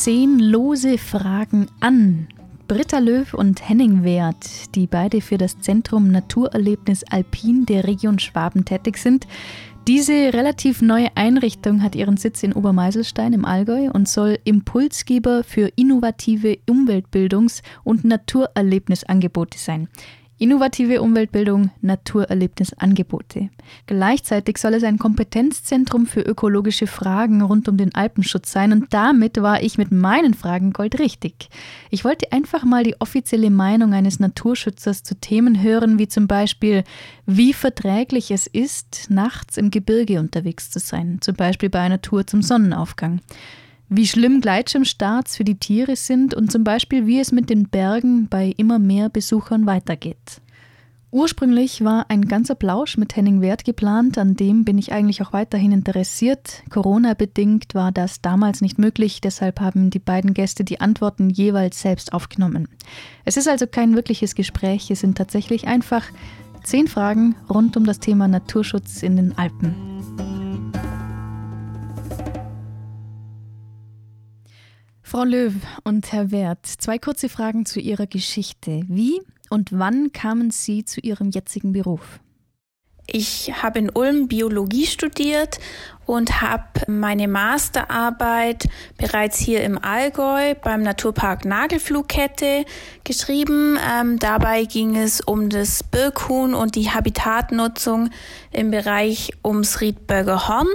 zehn lose Fragen an. Britta Löw und Henning Wert, die beide für das Zentrum Naturerlebnis Alpin der Region Schwaben tätig sind, diese relativ neue Einrichtung hat ihren Sitz in Obermeiselstein im Allgäu und soll Impulsgeber für innovative Umweltbildungs- und Naturerlebnisangebote sein. Innovative Umweltbildung, Naturerlebnisangebote. Gleichzeitig soll es ein Kompetenzzentrum für ökologische Fragen rund um den Alpenschutz sein und damit war ich mit meinen Fragen goldrichtig. Ich wollte einfach mal die offizielle Meinung eines Naturschützers zu Themen hören, wie zum Beispiel, wie verträglich es ist, nachts im Gebirge unterwegs zu sein, zum Beispiel bei einer Tour zum Sonnenaufgang wie schlimm Gleitschirmstarts für die Tiere sind und zum Beispiel, wie es mit den Bergen bei immer mehr Besuchern weitergeht. Ursprünglich war ein ganzer Plausch mit Henning Wert geplant, an dem bin ich eigentlich auch weiterhin interessiert. Corona-bedingt war das damals nicht möglich, deshalb haben die beiden Gäste die Antworten jeweils selbst aufgenommen. Es ist also kein wirkliches Gespräch, es sind tatsächlich einfach zehn Fragen rund um das Thema Naturschutz in den Alpen. Frau Löw und Herr Wert, zwei kurze Fragen zu Ihrer Geschichte. Wie und wann kamen Sie zu Ihrem jetzigen Beruf? Ich habe in Ulm Biologie studiert und habe meine Masterarbeit bereits hier im Allgäu beim Naturpark Nagelflugkette geschrieben. Ähm, dabei ging es um das Birkhuhn und die Habitatnutzung im Bereich ums Riedberger Horn.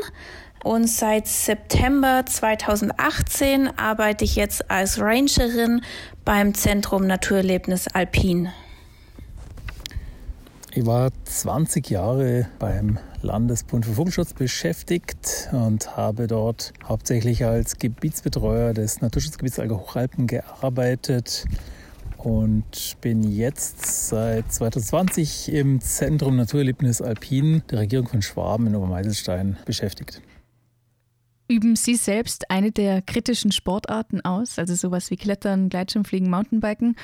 Und seit September 2018 arbeite ich jetzt als Rangerin beim Zentrum Naturerlebnis Alpin. Ich war 20 Jahre beim Landesbund für Vogelschutz beschäftigt und habe dort hauptsächlich als Gebietsbetreuer des Naturschutzgebiets Allgäu Hochalpen gearbeitet und bin jetzt seit 2020 im Zentrum Naturerlebnis Alpin der Regierung von Schwaben in Obermeiselstein beschäftigt. Üben Sie selbst eine der kritischen Sportarten aus, also sowas wie Klettern, Gleitschirmfliegen, Mountainbiken?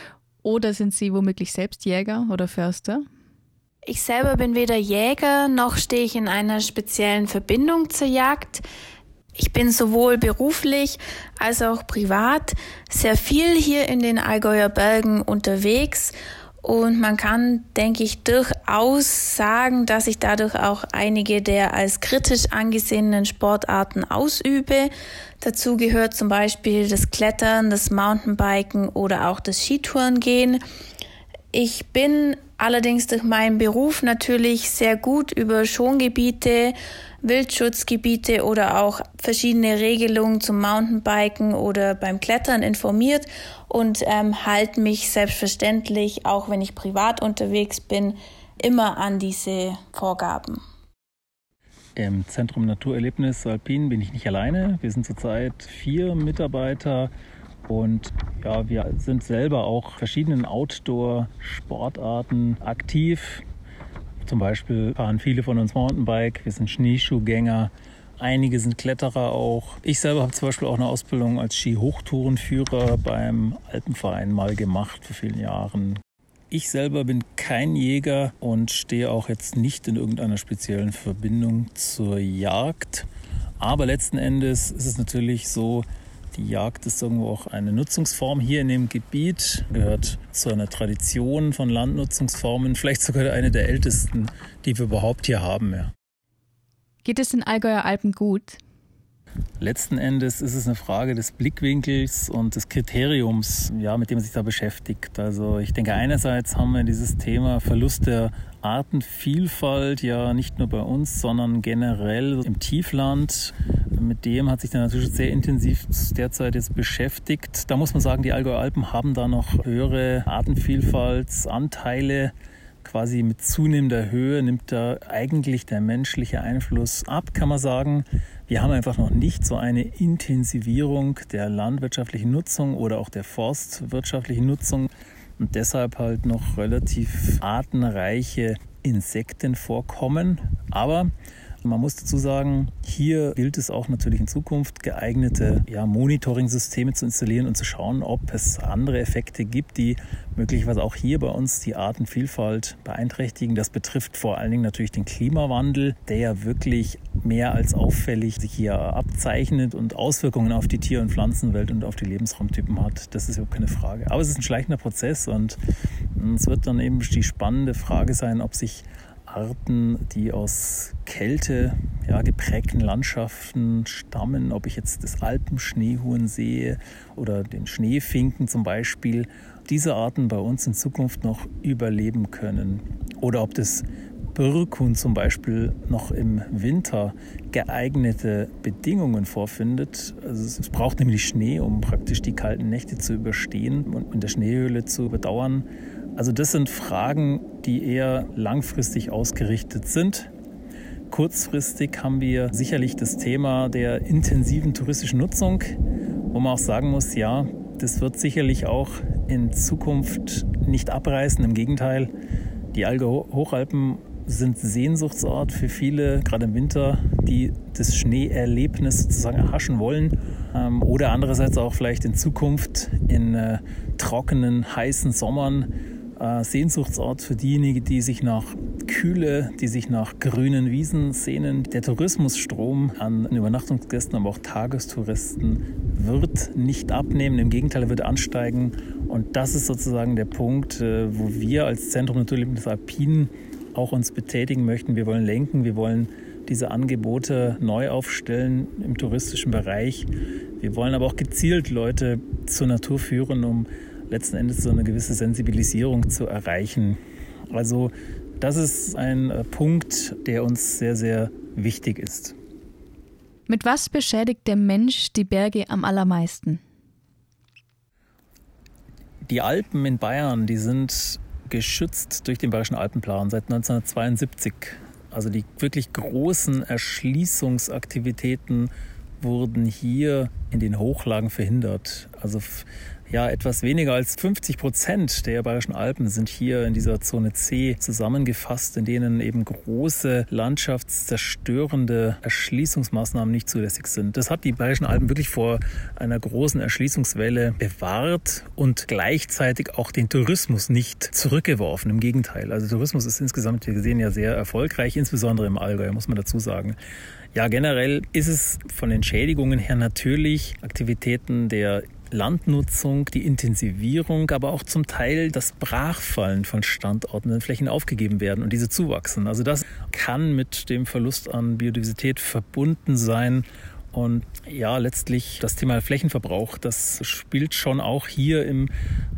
Oder sind Sie womöglich selbst Jäger oder Förster? Ich selber bin weder Jäger noch stehe ich in einer speziellen Verbindung zur Jagd. Ich bin sowohl beruflich als auch privat sehr viel hier in den Allgäuer Bergen unterwegs und man kann, denke ich, durchaus sagen, dass ich dadurch auch einige der als kritisch angesehenen Sportarten ausübe. Dazu gehört zum Beispiel das Klettern, das Mountainbiken oder auch das Skitourengehen. Ich bin allerdings durch meinen Beruf natürlich sehr gut über Schongebiete, Wildschutzgebiete oder auch verschiedene Regelungen zum Mountainbiken oder beim Klettern informiert und ähm, halte mich selbstverständlich, auch wenn ich privat unterwegs bin, immer an diese Vorgaben. Im Zentrum Naturerlebnis Alpin bin ich nicht alleine. Wir sind zurzeit vier Mitarbeiter und ja, wir sind selber auch verschiedenen Outdoor-Sportarten aktiv. Zum Beispiel fahren viele von uns Mountainbike, wir sind Schneeschuhgänger, einige sind Kletterer auch. Ich selber habe zum Beispiel auch eine Ausbildung als Ski-Hochtourenführer beim Alpenverein mal gemacht vor vielen Jahren. Ich selber bin kein Jäger und stehe auch jetzt nicht in irgendeiner speziellen Verbindung zur Jagd. Aber letzten Endes ist es natürlich so, die Jagd ist irgendwo auch eine Nutzungsform hier in dem Gebiet, gehört zu einer Tradition von Landnutzungsformen, vielleicht sogar eine der ältesten, die wir überhaupt hier haben. Ja. Geht es den Allgäuer Alpen gut? Letzten Endes ist es eine Frage des Blickwinkels und des Kriteriums, ja, mit dem man sich da beschäftigt. Also ich denke, einerseits haben wir dieses Thema Verlust der Artenvielfalt ja nicht nur bei uns, sondern generell im Tiefland. Mit dem hat sich der Naturschutz sehr intensiv derzeit jetzt beschäftigt. Da muss man sagen, die Allgäuer Alpen haben da noch höhere Artenvielfaltsanteile quasi mit zunehmender Höhe nimmt da eigentlich der menschliche Einfluss ab, kann man sagen. Wir haben einfach noch nicht so eine Intensivierung der landwirtschaftlichen Nutzung oder auch der forstwirtschaftlichen Nutzung und deshalb halt noch relativ artenreiche Insekten vorkommen. Aber Man muss dazu sagen, hier gilt es auch natürlich in Zukunft, geeignete ja, Monitoring-Systeme zu installieren und zu schauen, ob es andere Effekte gibt, die möglicherweise auch hier bei uns die Artenvielfalt beeinträchtigen. Das betrifft vor allen Dingen natürlich den Klimawandel, der ja wirklich mehr als auffällig sich hier abzeichnet und Auswirkungen auf die Tier- und Pflanzenwelt und auf die Lebensraumtypen hat. Das ist überhaupt keine Frage. Aber es ist ein schleichender Prozess und es wird dann eben die spannende Frage sein, ob sich Arten, die aus Kälte ja, geprägten Landschaften stammen, ob ich jetzt das Alpenschneehuhn sehe oder den Schneefinken zum Beispiel, diese Arten bei uns in Zukunft noch überleben können. Oder ob das Birkhuhn zum Beispiel noch im Winter geeignete Bedingungen vorfindet. Also es braucht nämlich Schnee, um praktisch die kalten Nächte zu überstehen und in der Schneehöhle zu überdauern. Also das sind Fragen, die eher langfristig ausgerichtet sind. Kurzfristig haben wir sicherlich das Thema der intensiven touristischen Nutzung, wo man auch sagen muss, ja, das wird sicherlich auch in Zukunft nicht abreißen. Im Gegenteil, die Alge Hochalpen sind Sehnsuchtsort für viele, gerade im Winter, die das Schneeerlebnis sozusagen erhaschen wollen. Ähm, oder andererseits auch vielleicht in Zukunft in äh, trockenen, heißen Sommern Sehnsuchtsort für diejenigen, die sich nach Kühle, die sich nach grünen Wiesen sehnen. Der Tourismusstrom an Übernachtungsgästen, aber auch Tagestouristen wird nicht abnehmen. Im Gegenteil, er wird ansteigen. Und das ist sozusagen der Punkt, äh, wo wir als Zentrum Naturleben Alpinen auch uns betätigen möchten. Wir wollen lenken, wir wollen diese Angebote neu aufstellen im touristischen Bereich. Wir wollen aber auch gezielt Leute zur Natur führen, um letzten Endes so eine gewisse Sensibilisierung zu erreichen. Also das ist ein äh, Punkt, der uns sehr, sehr wichtig ist. Mit was beschädigt der Mensch die Berge am allermeisten? Die Alpen in Bayern, die sind geschützt durch den Bayerischen Alpenplan seit 1972. Also die wirklich großen Erschließungsaktivitäten wurden hier in den Hochlagen verhindert. Also ja, etwas weniger als 50 Prozent der Bayerischen Alpen sind hier in dieser Zone C zusammengefasst, in denen eben große landschaftszerstörende Erschließungsmaßnahmen nicht zulässig sind. Das hat die Bayerischen Alpen wirklich vor einer großen Erschließungswelle bewahrt und gleichzeitig auch den Tourismus nicht zurückgeworfen. Im Gegenteil. Also Tourismus ist insgesamt gesehen ja sehr erfolgreich, insbesondere im Allgäu, muss man dazu sagen. Ja, generell ist es von den Schädigungen her natürlich Aktivitäten der Landnutzung, die Intensivierung, aber auch zum Teil das Brachfallen von Standorten und Flächen aufgegeben werden und diese zuwachsen. Also das kann mit dem Verlust an Biodiversität verbunden sein. Und ja, letztlich das Thema Flächenverbrauch, das spielt schon auch hier im,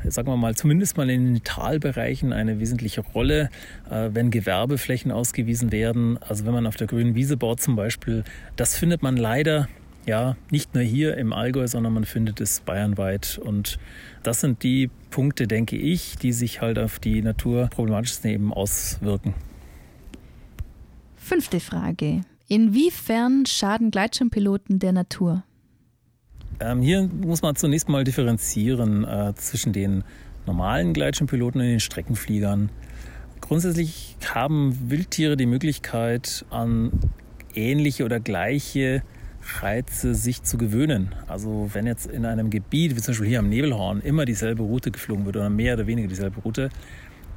sagen wir mal, zumindest mal in den Talbereichen eine wesentliche Rolle, äh, wenn Gewerbeflächen ausgewiesen werden. Also wenn man auf der grünen Wiese baut zum Beispiel, das findet man leider ja, nicht nur hier im Allgäu, sondern man findet es bayernweit. Und das sind die Punkte, denke ich, die sich halt auf die naturproblematischsten eben auswirken. Fünfte Frage. Inwiefern schaden Gleitschirmpiloten der Natur? Ähm, hier muss man zunächst mal differenzieren äh, zwischen den normalen Gleitschirmpiloten und den Streckenfliegern. Grundsätzlich haben Wildtiere die Möglichkeit, an ähnliche oder gleiche Reize sich zu gewöhnen. Also wenn jetzt in einem Gebiet, wie zum Beispiel hier am Nebelhorn, immer dieselbe Route geflogen wird oder mehr oder weniger dieselbe Route,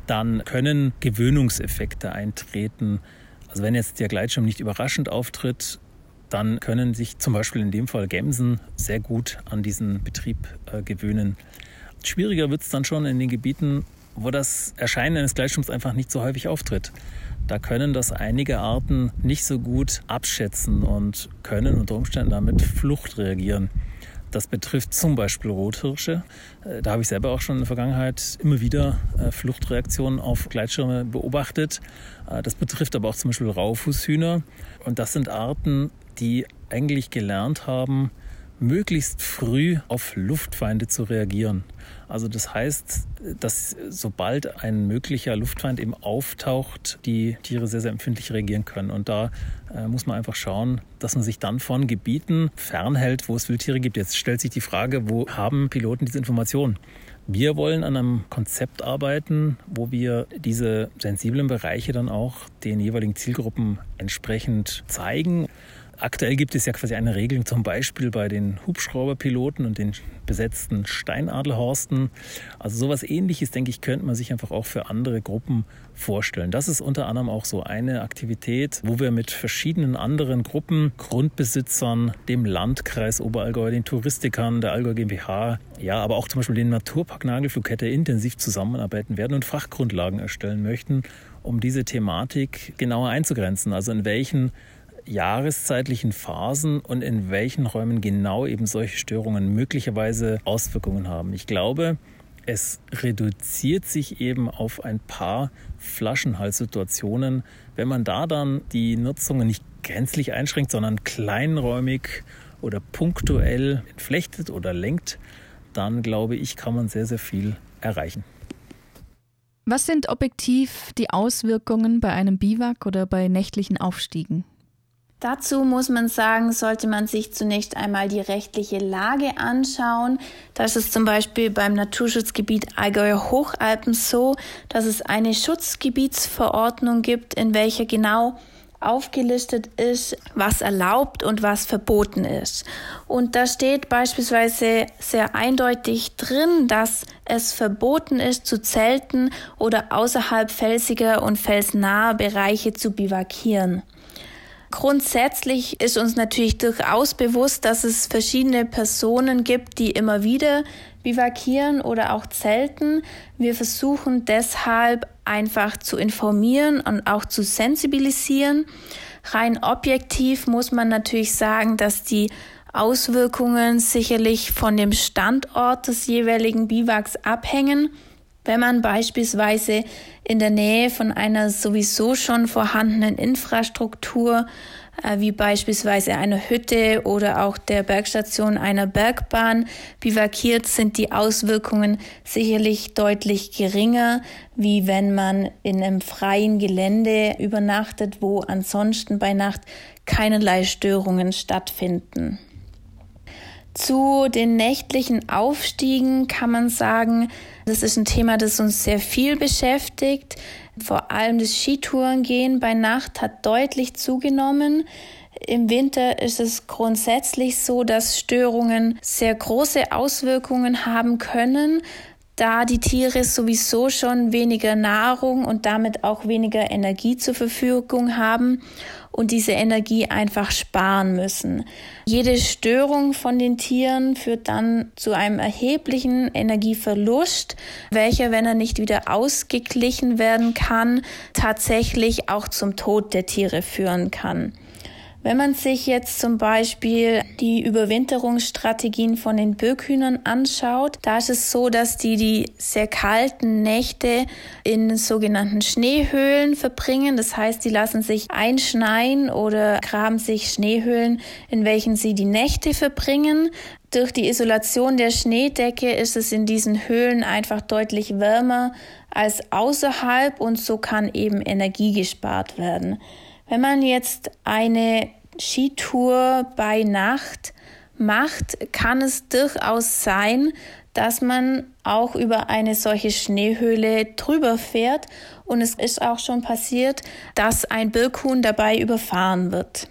dann können Gewöhnungseffekte eintreten. Also wenn jetzt der Gleitschirm nicht überraschend auftritt, dann können sich zum Beispiel in dem Fall Gämsen sehr gut an diesen Betrieb äh, gewöhnen. Schwieriger wird es dann schon in den Gebieten, wo das Erscheinen eines Gleitschirms einfach nicht so häufig auftritt. Da können das einige Arten nicht so gut abschätzen und können unter Umständen damit Flucht reagieren. Das betrifft zum Beispiel Rothirsche. Äh, da habe ich selber auch schon in der Vergangenheit immer wieder äh, Fluchtreaktionen auf Gleitschirme beobachtet. Äh, das betrifft aber auch zum Beispiel Raufußhühner. Und das sind Arten, die eigentlich gelernt haben, möglichst früh auf Luftfeinde zu reagieren. Also das heißt, dass sobald ein möglicher Luftfeind eben auftaucht, die Tiere sehr, sehr empfindlich reagieren können. Und da äh, muss man einfach schauen, dass man sich dann von Gebieten fernhält, wo es Wildtiere gibt. Jetzt stellt sich die Frage, wo haben Piloten diese Informationen? Wir wollen an einem Konzept arbeiten, wo wir diese sensiblen Bereiche dann auch den jeweiligen Zielgruppen entsprechend zeigen. Aktuell gibt es ja quasi eine Regelung, zum Beispiel bei den Hubschrauberpiloten und den besetzten Steinadlerhorsten. Also sowas ähnliches, denke ich, könnte man sich einfach auch für andere Gruppen vorstellen. Das ist unter anderem auch so eine Aktivität, wo wir mit verschiedenen anderen Gruppen, Grundbesitzern, dem Landkreis Oberallgäu, den Touristikern, der Allgäu GmbH, ja, aber auch zum Beispiel den Naturpark Nagelflugkette intensiv zusammenarbeiten werden und Fachgrundlagen erstellen möchten, um diese Thematik genauer einzugrenzen. Also in welchen jahreszeitlichen Phasen und in welchen Räumen genau eben solche Störungen möglicherweise Auswirkungen haben. Ich glaube, es reduziert sich eben auf ein paar Flaschenhalssituationen, wenn man da dann die Nutzungen nicht gänzlich einschränkt, sondern kleinräumig oder punktuell entflechtet oder lenkt, dann glaube ich, kann man sehr, sehr viel erreichen. Was sind objektiv die Auswirkungen bei einem Biwak oder bei nächtlichen Aufstiegen? Dazu muss man sagen, sollte man sich zunächst einmal die rechtliche Lage anschauen. Da ist zum Beispiel beim Naturschutzgebiet Allgäuer Hochalpen so, dass es eine Schutzgebietsverordnung gibt, in welcher genau aufgelistet ist, was erlaubt und was verboten ist. Und da steht beispielsweise sehr eindeutig drin, dass es verboten ist, zu zelten oder außerhalb felsiger und felsnaher Bereiche zu bivakieren. Grundsätzlich ist uns natürlich durchaus bewusst, dass es verschiedene Personen gibt, die immer wieder bivakieren oder auch zelten. Wir versuchen deshalb einfach zu informieren und auch zu sensibilisieren. Rein objektiv muss man natürlich sagen, dass die Auswirkungen sicherlich von dem Standort des jeweiligen Biwaks abhängen. Wenn man beispielsweise in der Nähe von einer sowieso schon vorhandenen Infrastruktur, äh, wie beispielsweise einer Hütte oder auch der Bergstation einer Bergbahn, bivakiert, sind die Auswirkungen sicherlich deutlich geringer, wie wenn man in einem freien Gelände übernachtet, wo ansonsten bei Nacht keinerlei Störungen stattfinden. Zu den nächtlichen Aufstiegen kann man sagen, das ist ein Thema, das uns sehr viel beschäftigt. Vor allem das Skitourengehen bei Nacht hat deutlich zugenommen. Im Winter ist es grundsätzlich so, dass Störungen sehr große Auswirkungen haben können, da die Tiere sowieso schon weniger Nahrung und damit auch weniger Energie zur Verfügung haben und diese Energie einfach sparen müssen. Jede Störung von den Tieren führt dann zu einem erheblichen Energieverlust, welcher, wenn er nicht wieder ausgeglichen werden kann, tatsächlich auch zum Tod der Tiere führen kann. Wenn man sich jetzt zum Beispiel die Überwinterungsstrategien von den Böckhühnern anschaut, da ist es so, dass die die sehr kalten Nächte in sogenannten Schneehöhlen verbringen. Das heißt, die lassen sich einschneien oder graben sich Schneehöhlen, in welchen sie die Nächte verbringen. Durch die Isolation der Schneedecke ist es in diesen Höhlen einfach deutlich wärmer als außerhalb und so kann eben Energie gespart werden. Wenn man jetzt eine Skitour bei Nacht macht, kann es durchaus sein, dass man auch über eine solche Schneehöhle drüber fährt und es ist auch schon passiert, dass ein Birkhuhn dabei überfahren wird.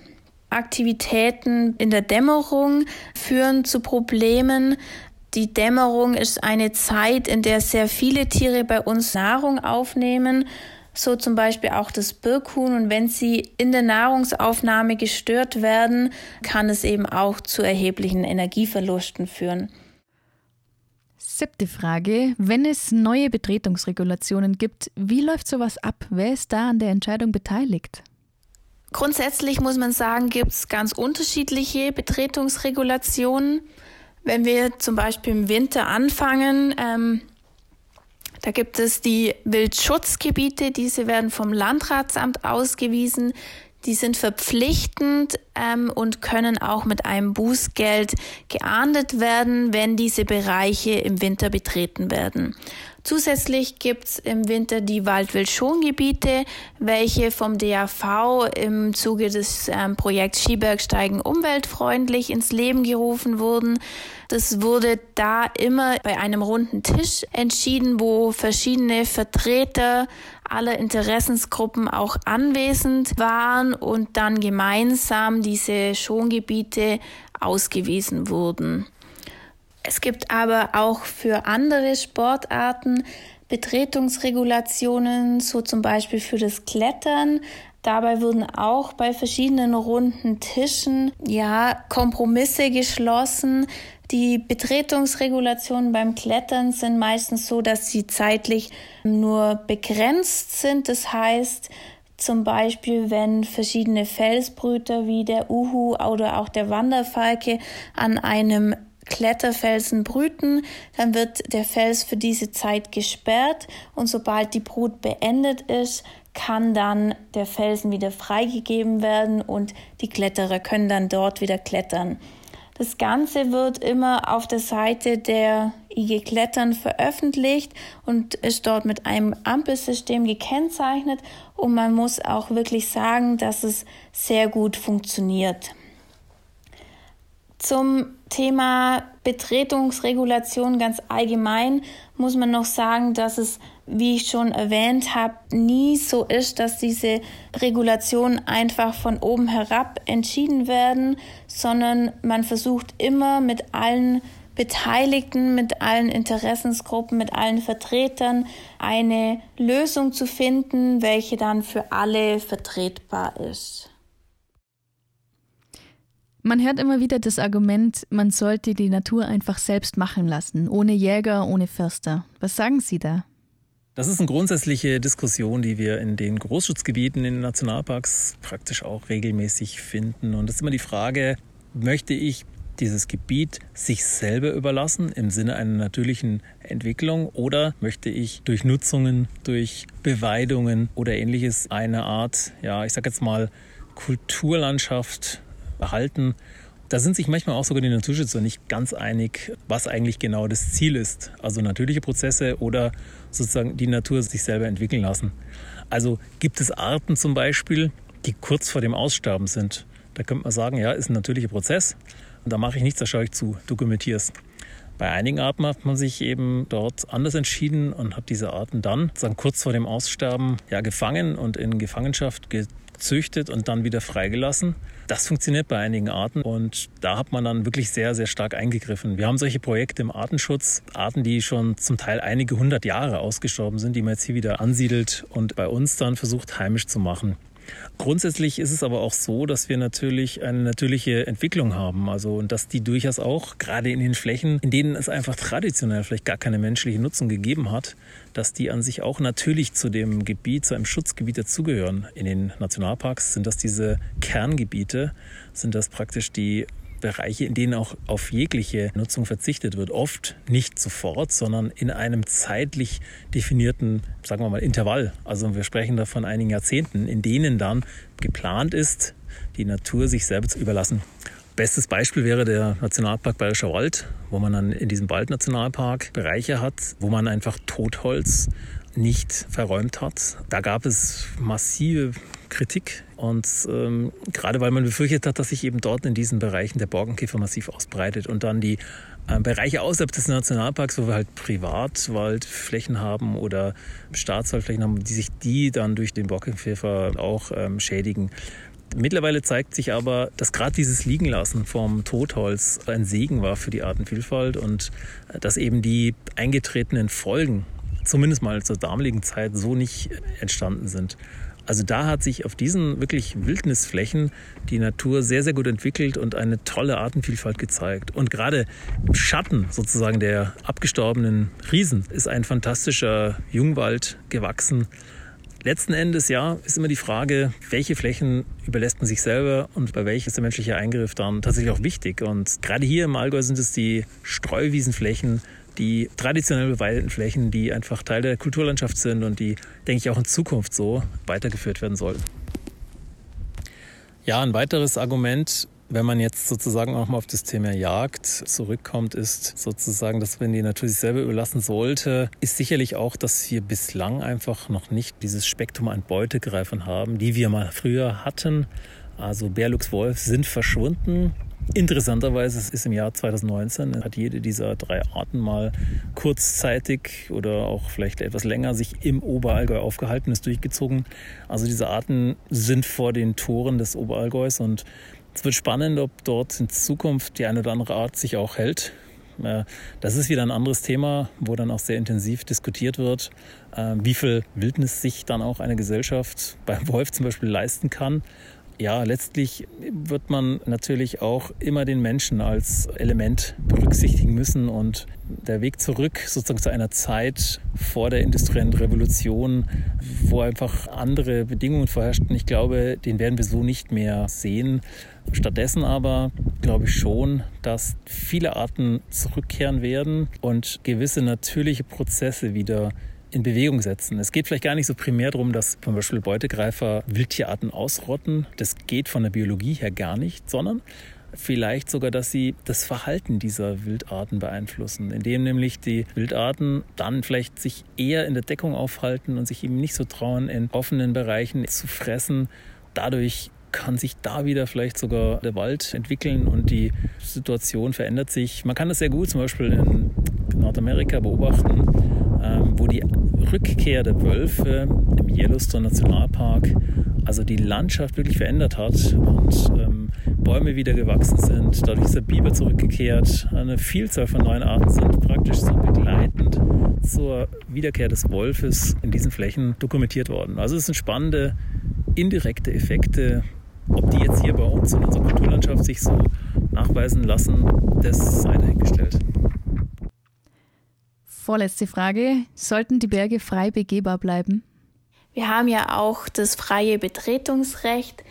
Aktivitäten in der Dämmerung führen zu Problemen. Die Dämmerung ist eine Zeit, in der sehr viele Tiere bei uns Nahrung aufnehmen so zum Beispiel auch das Birkhuhn. Und wenn sie in der Nahrungsaufnahme gestört werden, kann es eben auch zu erheblichen Energieverlusten führen. Siebte Frage. Wenn es neue Betretungsregulationen gibt, wie läuft sowas ab? Wer ist da an der Entscheidung beteiligt? Grundsätzlich muss man sagen, gibt es ganz unterschiedliche Betretungsregulationen. Wenn wir zum Beispiel im Winter anfangen, ähm, da gibt es die Wildschutzgebiete, diese werden vom Landratsamt ausgewiesen. Die sind verpflichtend ähm, und können auch mit einem Bußgeld geahndet werden, wenn diese Bereiche im Winter betreten werden. Zusätzlich gibt's im Winter die Waldwildschongebiete, welche vom DAV im Zuge des ähm, Projekts Skibergsteigen umweltfreundlich ins Leben gerufen wurden. Das wurde da immer bei einem runden Tisch entschieden, wo verschiedene Vertreter aller Interessensgruppen auch anwesend waren und dann gemeinsam diese Schongebiete ausgewiesen wurden. Es gibt aber auch für andere Sportarten Betretungsregulationen, so zum Beispiel für das Klettern. Dabei wurden auch bei verschiedenen runden Tischen ja Kompromisse geschlossen. Die Betretungsregulationen beim Klettern sind meistens so, dass sie zeitlich nur begrenzt sind. Das heißt, zum Beispiel, wenn verschiedene Felsbrüter wie der Uhu oder auch der Wanderfalke an einem Kletterfelsen brüten, dann wird der Fels für diese Zeit gesperrt und sobald die Brut beendet ist, kann dann der Felsen wieder freigegeben werden und die Kletterer können dann dort wieder klettern. Das Ganze wird immer auf der Seite der IG Klettern veröffentlicht und ist dort mit einem Ampelsystem gekennzeichnet und man muss auch wirklich sagen, dass es sehr gut funktioniert. Zum Thema Betretungsregulation ganz allgemein muss man noch sagen, dass es, wie ich schon erwähnt habe, nie so ist, dass diese Regulationen einfach von oben herab entschieden werden, sondern man versucht immer mit allen Beteiligten, mit allen Interessensgruppen, mit allen Vertretern eine Lösung zu finden, welche dann für alle vertretbar ist. Man hört immer wieder das Argument, man sollte die Natur einfach selbst machen lassen, ohne Jäger, ohne Förster. Was sagen Sie da? Das ist eine grundsätzliche Diskussion, die wir in den Großschutzgebieten, in den Nationalparks praktisch auch regelmäßig finden. Und es ist immer die Frage, möchte ich dieses Gebiet sich selber überlassen im Sinne einer natürlichen Entwicklung oder möchte ich durch Nutzungen, durch Beweidungen oder ähnliches eine Art, ja, ich sag jetzt mal Kulturlandschaft erhalten. Da sind sich manchmal auch sogar die Naturschützer nicht ganz einig, was eigentlich genau das Ziel ist. Also natürliche Prozesse oder sozusagen die Natur sich selber entwickeln lassen. Also gibt es Arten zum Beispiel, die kurz vor dem Aussterben sind. Da könnte man sagen, ja, ist ein natürlicher Prozess. Und da mache ich nichts, da schaue ich zu, dokumentiere es. Bei einigen Arten hat man sich eben dort anders entschieden und hat diese Arten dann sagen, kurz vor dem Aussterben ja, gefangen und in Gefangenschaft gezüchtet und dann wieder freigelassen. Das funktioniert bei einigen Arten und da hat man dann wirklich sehr, sehr stark eingegriffen. Wir haben solche Projekte im Artenschutz, Arten, die schon zum Teil einige hundert Jahre ausgestorben sind, die man jetzt hier wieder ansiedelt und bei uns dann versucht heimisch zu machen. Grundsätzlich ist es aber auch so, dass wir natürlich eine natürliche Entwicklung haben. Also, und dass die durchaus auch, gerade in den Flächen, in denen es einfach traditionell vielleicht gar keine menschliche Nutzung gegeben hat, dass die an sich auch natürlich zu dem Gebiet, zu einem Schutzgebiet dazugehören. In den Nationalparks sind das diese Kerngebiete, sind das praktisch die Bereiche, in denen auch auf jegliche Nutzung verzichtet wird. Oft nicht sofort, sondern in einem zeitlich definierten, sagen wir mal, Intervall. Also wir sprechen da von einigen Jahrzehnten, in denen dann geplant ist, die Natur sich selber zu überlassen. Bestes Beispiel wäre der Nationalpark Bayerischer Wald, wo man dann in diesem Waldnationalpark Bereiche hat, wo man einfach Totholz nicht verräumt hat. Da gab es massive Kritik und ähm, gerade weil man befürchtet hat, dass sich eben dort in diesen Bereichen der Borkenkäfer massiv ausbreitet und dann die äh, Bereiche außerhalb des Nationalparks, wo wir halt Privatwaldflächen haben oder Staatswaldflächen haben, die sich die dann durch den Borkenkäfer auch ähm, schädigen. Mittlerweile zeigt sich aber, dass gerade dieses Liegenlassen vom Totholz ein Segen war für die Artenvielfalt und äh, dass eben die eingetretenen Folgen, zumindest mal zur damaligen Zeit, so nicht entstanden sind. Also da hat sich auf diesen wirklich Wildnisflächen die Natur sehr, sehr gut entwickelt und eine tolle Artenvielfalt gezeigt. Und gerade im Schatten sozusagen der abgestorbenen Riesen ist ein fantastischer Jungwald gewachsen. Letzten Endes ja ist immer die Frage, welche Flächen überlässt man sich selber und bei welchen ist der menschliche Eingriff dann tatsächlich auch wichtig. Und gerade hier im Allgäu sind es die Streuwiesenflächen, die traditionell bewaldeten Flächen, die einfach Teil der Kulturlandschaft sind und die, denke ich, auch in Zukunft so weitergeführt werden sollen. Ja, ein weiteres Argument, wenn man jetzt sozusagen auch mal auf das Thema Jagd zurückkommt, ist sozusagen, dass wenn die Natur sich selber überlassen sollte, ist sicherlich auch, dass wir bislang einfach noch nicht dieses Spektrum an Beutegreifern haben, die wir mal früher hatten. Also Bär, Luchs, Wolf sind verschwunden. Interessanterweise ist im Jahr 2019 hat jede dieser drei Arten mal kurzzeitig oder auch vielleicht etwas länger sich im Oberallgäu aufgehalten, ist durchgezogen. Also diese Arten sind vor den Toren des Oberallgäus und es wird spannend, ob dort in Zukunft die eine oder andere Art sich auch hält. Das ist wieder ein anderes Thema, wo dann auch sehr intensiv diskutiert wird, äh, wie viel Wildnis sich dann auch eine Gesellschaft beim Wolf zum Beispiel leisten kann ja, letztlich wird man natürlich auch immer den Menschen als Element berücksichtigen müssen und der Weg zurück sozusagen zu einer Zeit vor der industriellen Revolution, wo einfach andere Bedingungen vorherrschten, ich glaube, den werden wir so nicht mehr sehen. Stattdessen aber glaube ich schon, dass viele Arten zurückkehren werden und gewisse natürliche Prozesse wieder in Bewegung setzen. Es geht vielleicht gar nicht so primär darum, dass zum Beispiel Beutegreifer Wildtierarten ausrotten. Das geht von der Biologie her gar nicht, sondern vielleicht sogar, dass sie das Verhalten dieser Wildarten beeinflussen, indem nämlich die Wildarten dann vielleicht sich eher in der Deckung aufhalten und sich eben nicht so trauen, in offenen Bereichen zu fressen. Dadurch kann sich da wieder vielleicht sogar der Wald entwickeln und die Situation verändert sich. Man kann das sehr gut zum Beispiel in Nordamerika beobachten, wo die Rückkehr der Wölfe im Yellowstone Nationalpark also die Landschaft wirklich verändert hat und ähm, Bäume wieder gewachsen sind. Dadurch ist der Biber zurückgekehrt. Eine Vielzahl von neuen Arten sind praktisch so begleitend zur Wiederkehr des Wolfes in diesen Flächen dokumentiert worden. Also es sind spannende indirekte Effekte. Ob die jetzt hier bei uns in unserer Kulturlandschaft sich so nachweisen lassen, das sei dahingestellt. Vorletzte Frage. Sollten die Berge frei begehbar bleiben? Wir haben ja auch das freie Betretungsrecht.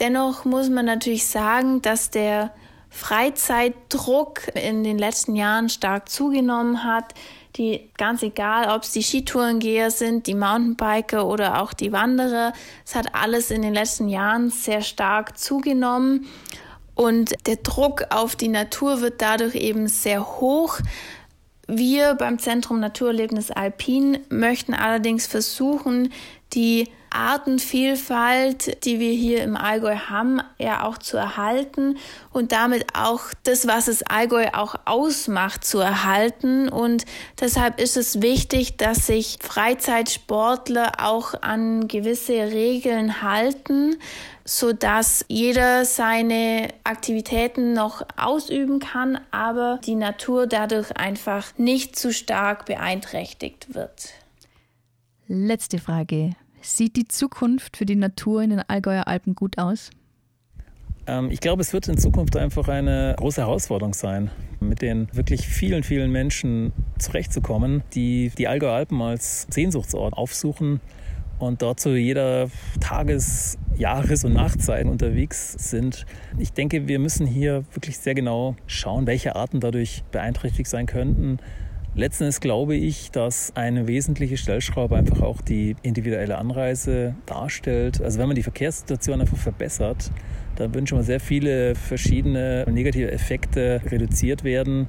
Dennoch muss man natürlich sagen, dass der Freizeitdruck in den letzten Jahren stark zugenommen hat. Die, ganz egal, ob es die Skitourengeher sind, die Mountainbiker oder auch die Wanderer, es hat alles in den letzten Jahren sehr stark zugenommen. Und der Druck auf die Natur wird dadurch eben sehr hoch. Wir beim Zentrum Naturerlebnis Alpin möchten allerdings versuchen, die Artenvielfalt, die wir hier im Allgäu haben, ja auch zu erhalten und damit auch das, was es Allgäu auch ausmacht, zu erhalten. Und deshalb ist es wichtig, dass sich Freizeitsportler auch an gewisse Regeln halten, so dass jeder seine Aktivitäten noch ausüben kann, aber die Natur dadurch einfach nicht zu stark beeinträchtigt wird. Letzte Frage. Sieht die Zukunft für die Natur in den Allgäuer Alpen gut aus? Ähm, ich glaube, es wird in Zukunft einfach eine große Herausforderung sein, mit den wirklich vielen, vielen Menschen zurechtzukommen, die die Allgäuer Alpen als Sehnsuchtsort aufsuchen und dort zu jeder Tages-, Jahres- und Nachtzeit unterwegs sind. Ich denke, wir müssen hier wirklich sehr genau schauen, welche Arten dadurch beeinträchtigt sein könnten. Letzten glaube ich, dass eine wesentliche Stellschraube einfach auch die individuelle Anreise darstellt. Also wenn man die Verkehrssituation einfach verbessert, dann würden schon mal sehr viele verschiedene negative Effekte reduziert werden.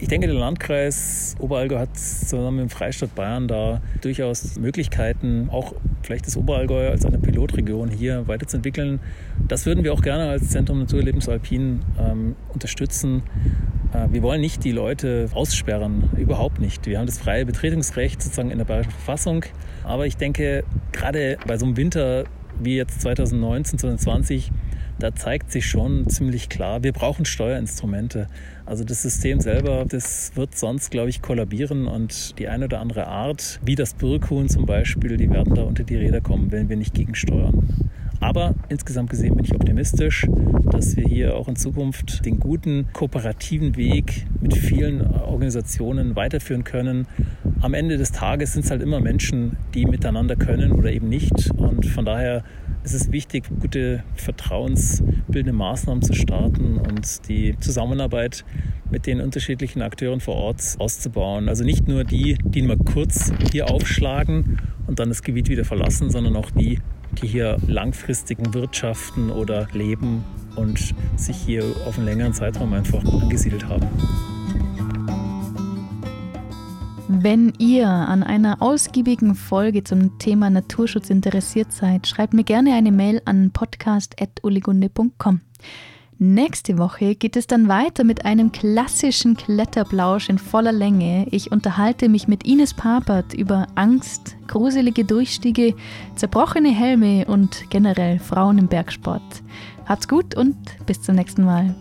Ich denke, der Landkreis Oberallgäu hat zusammen mit dem Freistaat Bayern da durchaus Möglichkeiten, auch vielleicht das Oberallgäu als eine Pilotregion hier weiterzuentwickeln. Das würden wir auch gerne als Zentrum Naturerlebnis Alpin ähm, unterstützen. Äh, wir wollen nicht die Leute aussperren, überhaupt nicht. Wir haben das freie Betretungsrecht sozusagen in der bayerischen Verfassung. Aber ich denke, gerade bei so einem Winter wie jetzt 2019, 2020, da zeigt sich schon ziemlich klar, wir brauchen Steuerinstrumente. Also das System selber, das wird sonst, glaube ich, kollabieren und die eine oder andere Art, wie das Birkhuhn zum Beispiel, die werden da unter die Räder kommen, wenn wir nicht gegensteuern. Aber insgesamt gesehen bin ich optimistisch, dass wir hier auch in Zukunft den guten kooperativen Weg mit vielen Organisationen weiterführen können. Am Ende des Tages sind es halt immer Menschen, die miteinander können oder eben nicht. Und von daher ist es wichtig, gute vertrauensbildende Maßnahmen zu starten und die Zusammenarbeit mit den unterschiedlichen Akteuren vor Ort auszubauen. Also nicht nur die, die mal kurz hier aufschlagen und dann das Gebiet wieder verlassen, sondern auch die, die hier langfristigen wirtschaften oder leben und sich hier auf einen längeren Zeitraum einfach angesiedelt haben. Wenn ihr an einer ausgiebigen Folge zum Thema Naturschutz interessiert seid, schreibt mir gerne eine Mail an podcast.uligunde.com. Nächste Woche geht es dann weiter mit einem klassischen Kletterblausch in voller Länge. Ich unterhalte mich mit Ines Papert über Angst, gruselige Durchstiege, zerbrochene Helme und generell Frauen im Bergsport. Habt's gut und bis zum nächsten Mal.